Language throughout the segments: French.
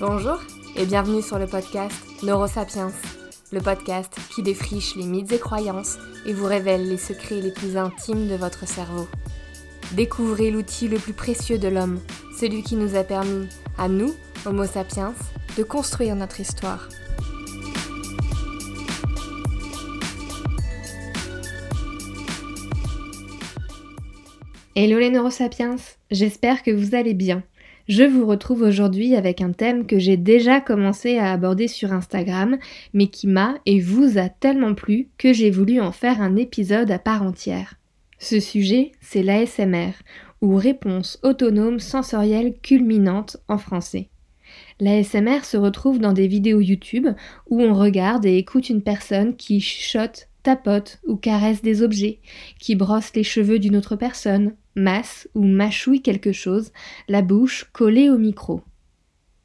Bonjour et bienvenue sur le podcast Neurosapiens, le podcast qui défriche les mythes et croyances et vous révèle les secrets les plus intimes de votre cerveau. Découvrez l'outil le plus précieux de l'homme, celui qui nous a permis, à nous, Homo sapiens, de construire notre histoire. Hello les neurosapiens, j'espère que vous allez bien. Je vous retrouve aujourd'hui avec un thème que j'ai déjà commencé à aborder sur Instagram, mais qui m'a et vous a tellement plu que j'ai voulu en faire un épisode à part entière. Ce sujet, c'est l'ASMR, ou réponse autonome sensorielle culminante en français. L'ASMR se retrouve dans des vidéos YouTube où on regarde et écoute une personne qui chuchote tapote ou caresse des objets, qui brosse les cheveux d'une autre personne, masse ou mâchouille quelque chose, la bouche collée au micro.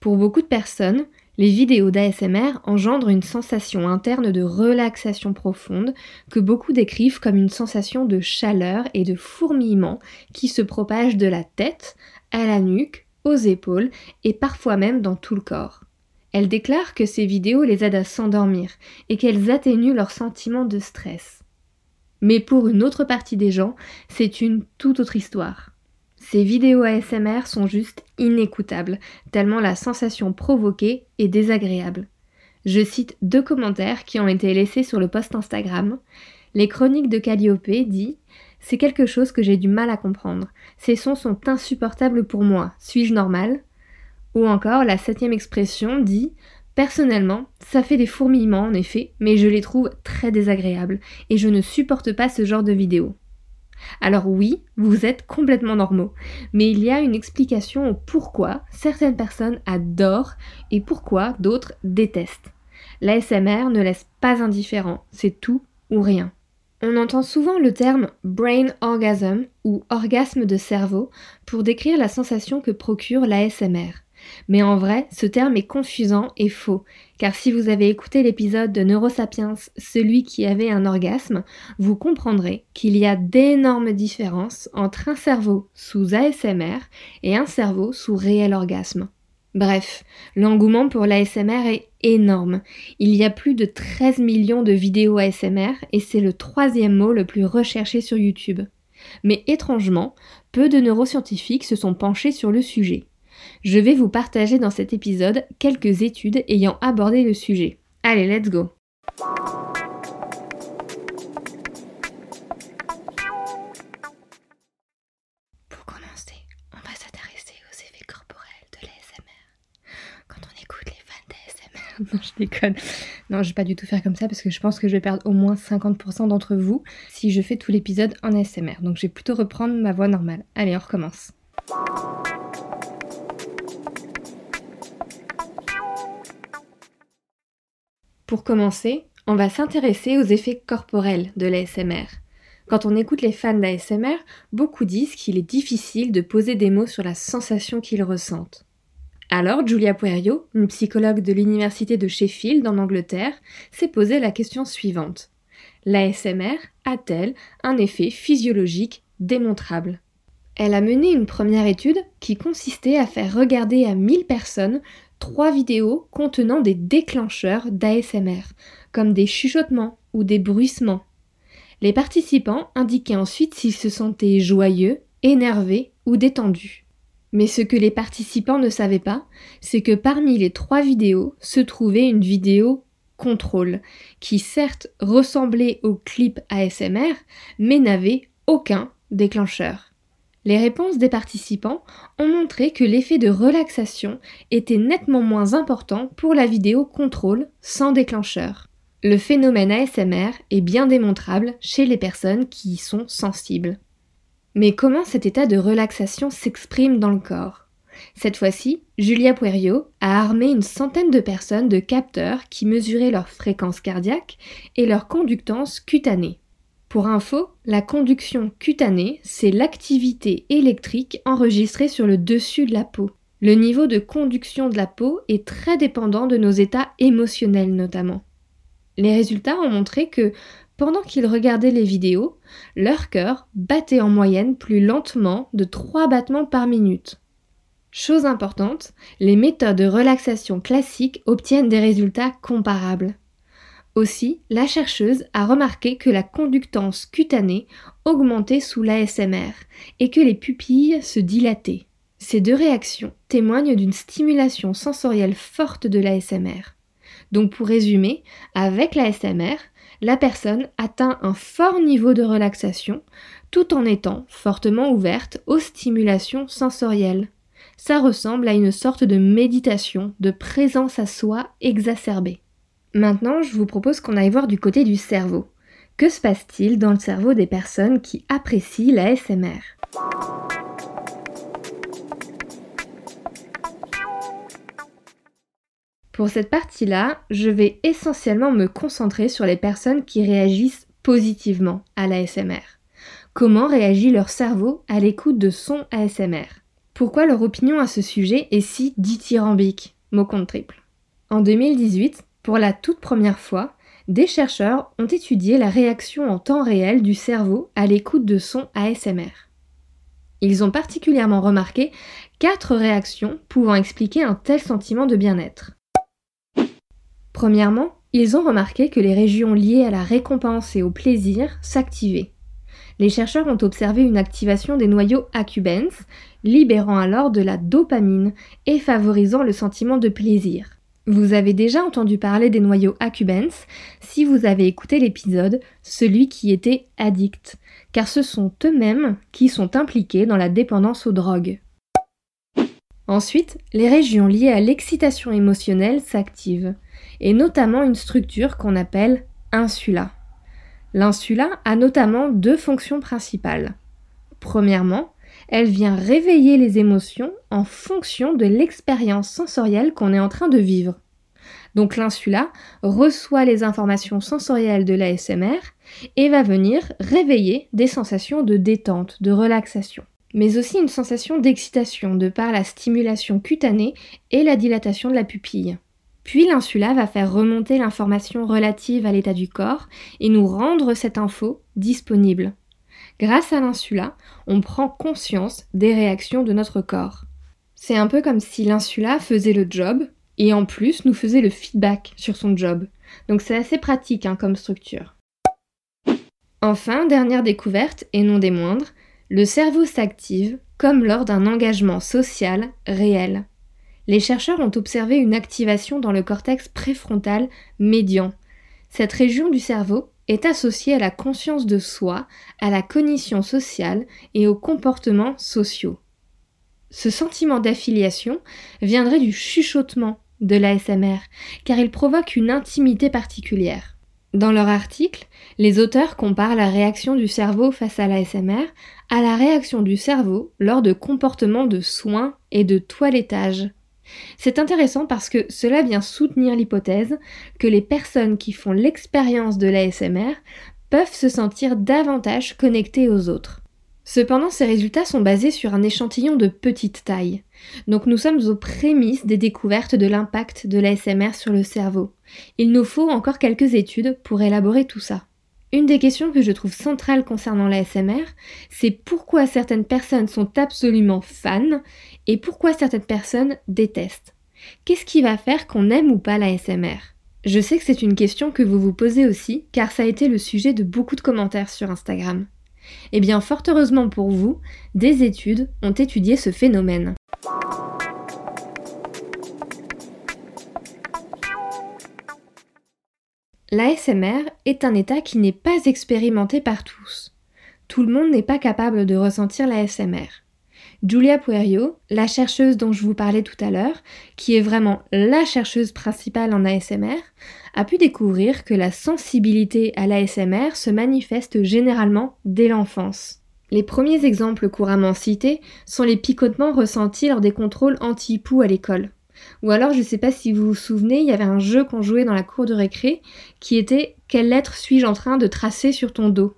Pour beaucoup de personnes, les vidéos d'ASMR engendrent une sensation interne de relaxation profonde que beaucoup décrivent comme une sensation de chaleur et de fourmillement qui se propage de la tête à la nuque, aux épaules et parfois même dans tout le corps. Elle déclare que ces vidéos les aident à s'endormir et qu'elles atténuent leur sentiment de stress. Mais pour une autre partie des gens, c'est une toute autre histoire. Ces vidéos ASMR sont juste inécoutables, tellement la sensation provoquée est désagréable. Je cite deux commentaires qui ont été laissés sur le post Instagram. Les chroniques de Calliope dit C'est quelque chose que j'ai du mal à comprendre. Ces sons sont insupportables pour moi. Suis-je normal? Ou encore, la septième expression dit Personnellement, ça fait des fourmillements en effet, mais je les trouve très désagréables et je ne supporte pas ce genre de vidéos. Alors oui, vous êtes complètement normaux, mais il y a une explication au pourquoi certaines personnes adorent et pourquoi d'autres détestent. L'ASMR ne laisse pas indifférent, c'est tout ou rien. On entend souvent le terme brain orgasm ou orgasme de cerveau pour décrire la sensation que procure l'ASMR. Mais en vrai, ce terme est confusant et faux, car si vous avez écouté l'épisode de Neurosapiens, celui qui avait un orgasme, vous comprendrez qu'il y a d'énormes différences entre un cerveau sous ASMR et un cerveau sous réel orgasme. Bref, l'engouement pour l'ASMR est énorme. Il y a plus de 13 millions de vidéos ASMR et c'est le troisième mot le plus recherché sur YouTube. Mais étrangement, peu de neuroscientifiques se sont penchés sur le sujet. Je vais vous partager dans cet épisode quelques études ayant abordé le sujet. Allez, let's go Pour commencer, on va s'intéresser aux effets corporels de l'ASMR. Quand on écoute les fans d'ASMR... Non, je déconne. Non, je vais pas du tout faire comme ça parce que je pense que je vais perdre au moins 50% d'entre vous si je fais tout l'épisode en ASMR. Donc je vais plutôt reprendre ma voix normale. Allez, on recommence. Pour commencer, on va s'intéresser aux effets corporels de l'ASMR. Quand on écoute les fans d'ASMR, beaucoup disent qu'il est difficile de poser des mots sur la sensation qu'ils ressentent. Alors, Julia Puerio, une psychologue de l'université de Sheffield en Angleterre, s'est posé la question suivante. L'ASMR a-t-elle un effet physiologique démontrable? Elle a mené une première étude qui consistait à faire regarder à 1000 personnes trois vidéos contenant des déclencheurs d'ASMR, comme des chuchotements ou des bruissements. Les participants indiquaient ensuite s'ils se sentaient joyeux, énervés ou détendus. Mais ce que les participants ne savaient pas, c'est que parmi les trois vidéos se trouvait une vidéo contrôle, qui certes ressemblait au clip ASMR, mais n'avait aucun déclencheur. Les réponses des participants ont montré que l'effet de relaxation était nettement moins important pour la vidéo contrôle sans déclencheur. Le phénomène ASMR est bien démontrable chez les personnes qui y sont sensibles. Mais comment cet état de relaxation s'exprime dans le corps? Cette fois-ci, Julia Puerio a armé une centaine de personnes de capteurs qui mesuraient leur fréquence cardiaque et leur conductance cutanée. Pour info, la conduction cutanée, c'est l'activité électrique enregistrée sur le dessus de la peau. Le niveau de conduction de la peau est très dépendant de nos états émotionnels notamment. Les résultats ont montré que pendant qu'ils regardaient les vidéos, leur cœur battait en moyenne plus lentement de 3 battements par minute. Chose importante, les méthodes de relaxation classiques obtiennent des résultats comparables. Aussi, la chercheuse a remarqué que la conductance cutanée augmentait sous l'ASMR et que les pupilles se dilataient. Ces deux réactions témoignent d'une stimulation sensorielle forte de l'ASMR. Donc pour résumer, avec l'ASMR, la personne atteint un fort niveau de relaxation tout en étant fortement ouverte aux stimulations sensorielles. Ça ressemble à une sorte de méditation, de présence à soi exacerbée. Maintenant, je vous propose qu'on aille voir du côté du cerveau. Que se passe-t-il dans le cerveau des personnes qui apprécient la SMR Pour cette partie-là, je vais essentiellement me concentrer sur les personnes qui réagissent positivement à l'ASMR. Comment réagit leur cerveau à l'écoute de son ASMR Pourquoi leur opinion à ce sujet est si dithyrambique? Mot compte triple. En 2018, pour la toute première fois, des chercheurs ont étudié la réaction en temps réel du cerveau à l'écoute de sons ASMR. Ils ont particulièrement remarqué quatre réactions pouvant expliquer un tel sentiment de bien-être. Premièrement, ils ont remarqué que les régions liées à la récompense et au plaisir s'activaient. Les chercheurs ont observé une activation des noyaux accumbens, libérant alors de la dopamine et favorisant le sentiment de plaisir. Vous avez déjà entendu parler des noyaux accumbens si vous avez écouté l'épisode Celui qui était addict, car ce sont eux-mêmes qui sont impliqués dans la dépendance aux drogues. Ensuite, les régions liées à l'excitation émotionnelle s'activent, et notamment une structure qu'on appelle insula. L'insula a notamment deux fonctions principales. Premièrement, elle vient réveiller les émotions en fonction de l'expérience sensorielle qu'on est en train de vivre. Donc l'insula reçoit les informations sensorielles de l'ASMR et va venir réveiller des sensations de détente, de relaxation, mais aussi une sensation d'excitation de par la stimulation cutanée et la dilatation de la pupille. Puis l'insula va faire remonter l'information relative à l'état du corps et nous rendre cette info disponible. Grâce à l'insula, on prend conscience des réactions de notre corps. C'est un peu comme si l'insula faisait le job et en plus nous faisait le feedback sur son job. Donc c'est assez pratique hein, comme structure. Enfin, dernière découverte, et non des moindres, le cerveau s'active comme lors d'un engagement social réel. Les chercheurs ont observé une activation dans le cortex préfrontal médian. Cette région du cerveau est associée à la conscience de soi, à la cognition sociale et aux comportements sociaux. Ce sentiment d'affiliation viendrait du chuchotement de l'ASMR, car il provoque une intimité particulière. Dans leur article, les auteurs comparent la réaction du cerveau face à l'ASMR à la réaction du cerveau lors de comportements de soins et de toilettage. C'est intéressant parce que cela vient soutenir l'hypothèse que les personnes qui font l'expérience de l'ASMR peuvent se sentir davantage connectées aux autres. Cependant, ces résultats sont basés sur un échantillon de petite taille. Donc nous sommes aux prémices des découvertes de l'impact de l'ASMR sur le cerveau. Il nous faut encore quelques études pour élaborer tout ça. Une des questions que je trouve centrale concernant l'ASMR, c'est pourquoi certaines personnes sont absolument fans et pourquoi certaines personnes détestent. Qu'est-ce qui va faire qu'on aime ou pas l'ASMR Je sais que c'est une question que vous vous posez aussi, car ça a été le sujet de beaucoup de commentaires sur Instagram. Eh bien, fort heureusement pour vous, des études ont étudié ce phénomène. L'ASMR est un état qui n'est pas expérimenté par tous. Tout le monde n'est pas capable de ressentir l'ASMR. Julia Puerio, la chercheuse dont je vous parlais tout à l'heure, qui est vraiment la chercheuse principale en ASMR, a pu découvrir que la sensibilité à l'ASMR se manifeste généralement dès l'enfance. Les premiers exemples couramment cités sont les picotements ressentis lors des contrôles anti-poux à l'école. Ou alors, je ne sais pas si vous vous souvenez, il y avait un jeu qu'on jouait dans la cour de récré qui était Quelle lettre suis-je en train de tracer sur ton dos?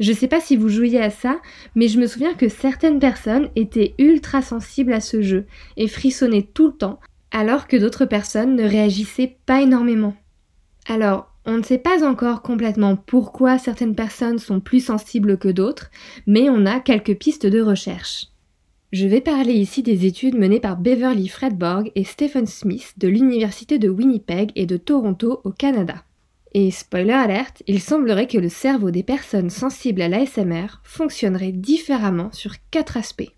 Je ne sais pas si vous jouiez à ça, mais je me souviens que certaines personnes étaient ultra sensibles à ce jeu et frissonnaient tout le temps, alors que d'autres personnes ne réagissaient pas énormément. Alors, on ne sait pas encore complètement pourquoi certaines personnes sont plus sensibles que d'autres, mais on a quelques pistes de recherche. Je vais parler ici des études menées par Beverly Fredborg et Stephen Smith de l'Université de Winnipeg et de Toronto au Canada. Et spoiler alerte, il semblerait que le cerveau des personnes sensibles à l'ASMR fonctionnerait différemment sur quatre aspects.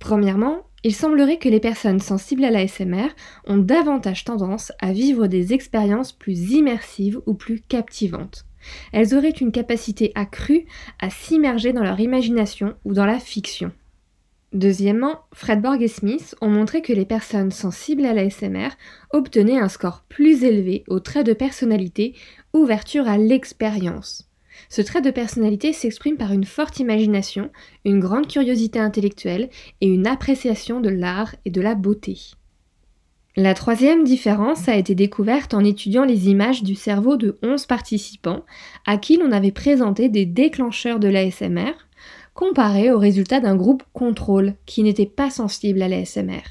Premièrement, il semblerait que les personnes sensibles à l'ASMR ont davantage tendance à vivre des expériences plus immersives ou plus captivantes. Elles auraient une capacité accrue à s'immerger dans leur imagination ou dans la fiction. Deuxièmement, Fredborg et Smith ont montré que les personnes sensibles à l'ASMR obtenaient un score plus élevé au trait de personnalité ouverture à l'expérience. Ce trait de personnalité s'exprime par une forte imagination, une grande curiosité intellectuelle et une appréciation de l'art et de la beauté. La troisième différence a été découverte en étudiant les images du cerveau de 11 participants à qui l'on avait présenté des déclencheurs de l'ASMR comparé aux résultats d'un groupe contrôle qui n'était pas sensible à l'ASMR.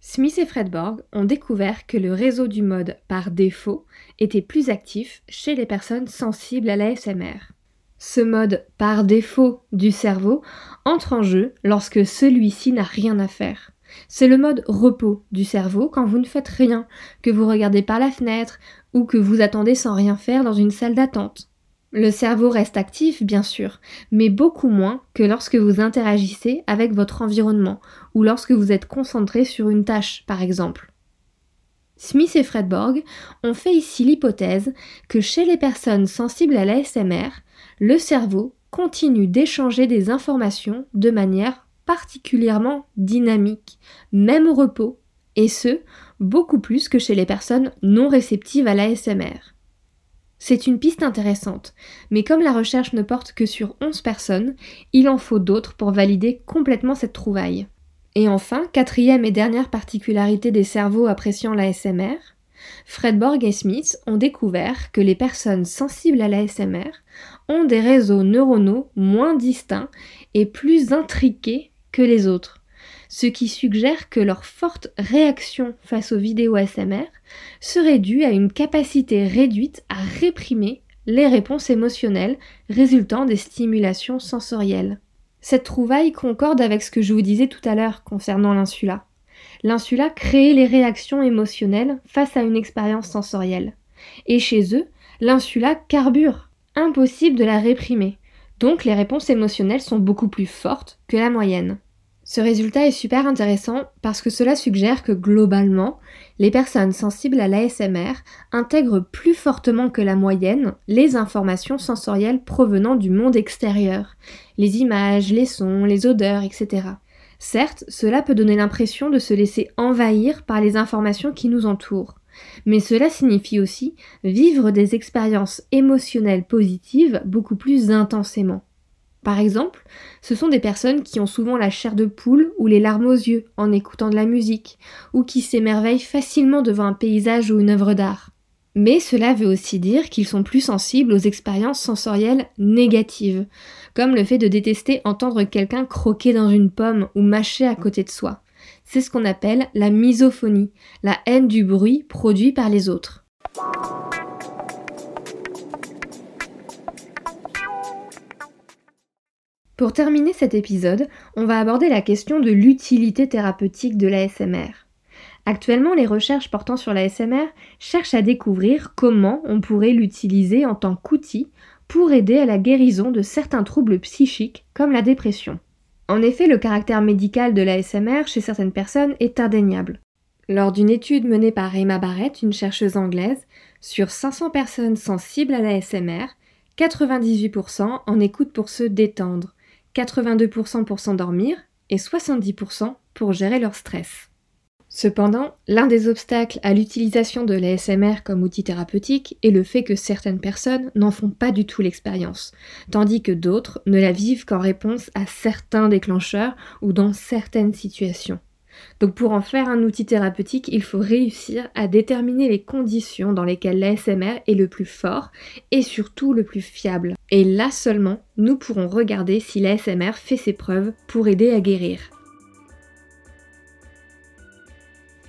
Smith et Fredborg ont découvert que le réseau du mode par défaut était plus actif chez les personnes sensibles à l'ASMR. Ce mode par défaut du cerveau entre en jeu lorsque celui-ci n'a rien à faire. C'est le mode repos du cerveau quand vous ne faites rien, que vous regardez par la fenêtre ou que vous attendez sans rien faire dans une salle d'attente. Le cerveau reste actif, bien sûr, mais beaucoup moins que lorsque vous interagissez avec votre environnement ou lorsque vous êtes concentré sur une tâche, par exemple. Smith et Fredborg ont fait ici l'hypothèse que chez les personnes sensibles à l'ASMR, le cerveau continue d'échanger des informations de manière particulièrement dynamique, même au repos, et ce, beaucoup plus que chez les personnes non réceptives à l'ASMR. C'est une piste intéressante, mais comme la recherche ne porte que sur 11 personnes, il en faut d'autres pour valider complètement cette trouvaille. Et enfin, quatrième et dernière particularité des cerveaux appréciant l'ASMR, Fredborg et Smith ont découvert que les personnes sensibles à l'ASMR ont des réseaux neuronaux moins distincts et plus intriqués que les autres ce qui suggère que leur forte réaction face aux vidéos ASMR serait due à une capacité réduite à réprimer les réponses émotionnelles résultant des stimulations sensorielles. Cette trouvaille concorde avec ce que je vous disais tout à l'heure concernant l'insula. L'insula crée les réactions émotionnelles face à une expérience sensorielle. Et chez eux, l'insula carbure. Impossible de la réprimer. Donc les réponses émotionnelles sont beaucoup plus fortes que la moyenne. Ce résultat est super intéressant parce que cela suggère que globalement, les personnes sensibles à l'ASMR intègrent plus fortement que la moyenne les informations sensorielles provenant du monde extérieur, les images, les sons, les odeurs, etc. Certes, cela peut donner l'impression de se laisser envahir par les informations qui nous entourent, mais cela signifie aussi vivre des expériences émotionnelles positives beaucoup plus intensément. Par exemple, ce sont des personnes qui ont souvent la chair de poule ou les larmes aux yeux en écoutant de la musique, ou qui s'émerveillent facilement devant un paysage ou une œuvre d'art. Mais cela veut aussi dire qu'ils sont plus sensibles aux expériences sensorielles négatives, comme le fait de détester entendre quelqu'un croquer dans une pomme ou mâcher à côté de soi. C'est ce qu'on appelle la misophonie, la haine du bruit produit par les autres. Pour terminer cet épisode, on va aborder la question de l'utilité thérapeutique de l'ASMR. Actuellement, les recherches portant sur l'ASMR cherchent à découvrir comment on pourrait l'utiliser en tant qu'outil pour aider à la guérison de certains troubles psychiques comme la dépression. En effet, le caractère médical de l'ASMR chez certaines personnes est indéniable. Lors d'une étude menée par Emma Barrett, une chercheuse anglaise, sur 500 personnes sensibles à l'ASMR, 98% en écoutent pour se détendre, 82% pour s'endormir et 70% pour gérer leur stress. Cependant, l'un des obstacles à l'utilisation de l'ASMR comme outil thérapeutique est le fait que certaines personnes n'en font pas du tout l'expérience, tandis que d'autres ne la vivent qu'en réponse à certains déclencheurs ou dans certaines situations. Donc pour en faire un outil thérapeutique, il faut réussir à déterminer les conditions dans lesquelles l'ASMR est le plus fort et surtout le plus fiable. Et là seulement, nous pourrons regarder si l'ASMR fait ses preuves pour aider à guérir.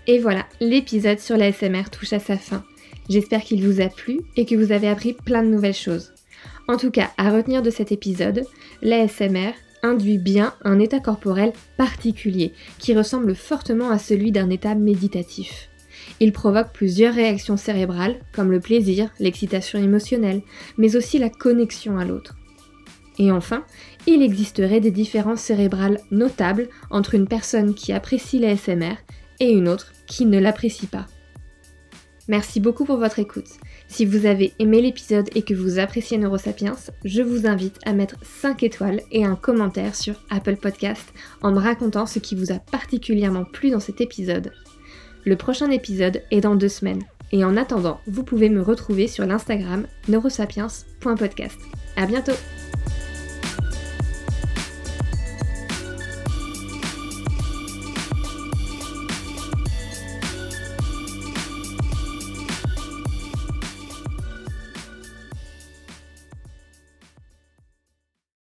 Et voilà, l'épisode sur l'ASMR touche à sa fin. J'espère qu'il vous a plu et que vous avez appris plein de nouvelles choses. En tout cas, à retenir de cet épisode, l'ASMR induit bien un état corporel particulier qui ressemble fortement à celui d'un état méditatif. Il provoque plusieurs réactions cérébrales comme le plaisir, l'excitation émotionnelle, mais aussi la connexion à l'autre. Et enfin, il existerait des différences cérébrales notables entre une personne qui apprécie les SMR et une autre qui ne l'apprécie pas. Merci beaucoup pour votre écoute. Si vous avez aimé l'épisode et que vous appréciez Neurosapiens, je vous invite à mettre 5 étoiles et un commentaire sur Apple Podcast en me racontant ce qui vous a particulièrement plu dans cet épisode. Le prochain épisode est dans deux semaines. Et en attendant, vous pouvez me retrouver sur l'Instagram neurosapiens.podcast. À bientôt!